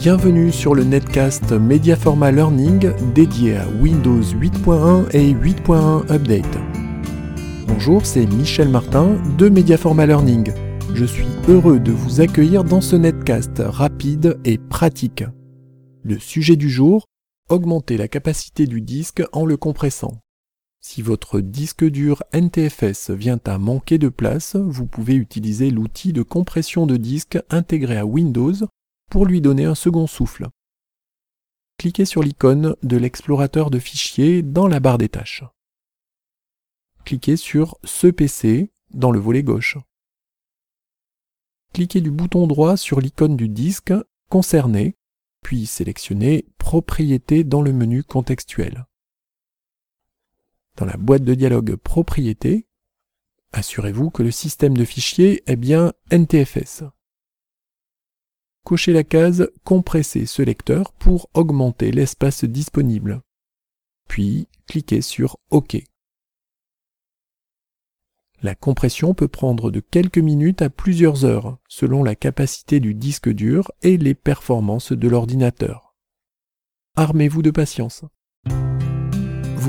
Bienvenue sur le netcast Mediaforma Learning dédié à Windows 8.1 et 8.1 Update. Bonjour, c'est Michel Martin de Mediaforma Learning. Je suis heureux de vous accueillir dans ce netcast rapide et pratique. Le sujet du jour, augmenter la capacité du disque en le compressant. Si votre disque dur NTFS vient à manquer de place, vous pouvez utiliser l'outil de compression de disque intégré à Windows pour lui donner un second souffle. Cliquez sur l'icône de l'explorateur de fichiers dans la barre des tâches. Cliquez sur Ce PC dans le volet gauche. Cliquez du bouton droit sur l'icône du disque concerné, puis sélectionnez Propriétés dans le menu contextuel dans la boîte de dialogue Propriétés, assurez-vous que le système de fichiers est bien NTFS. Cochez la case Compresser ce lecteur pour augmenter l'espace disponible. Puis cliquez sur OK. La compression peut prendre de quelques minutes à plusieurs heures, selon la capacité du disque dur et les performances de l'ordinateur. Armez-vous de patience.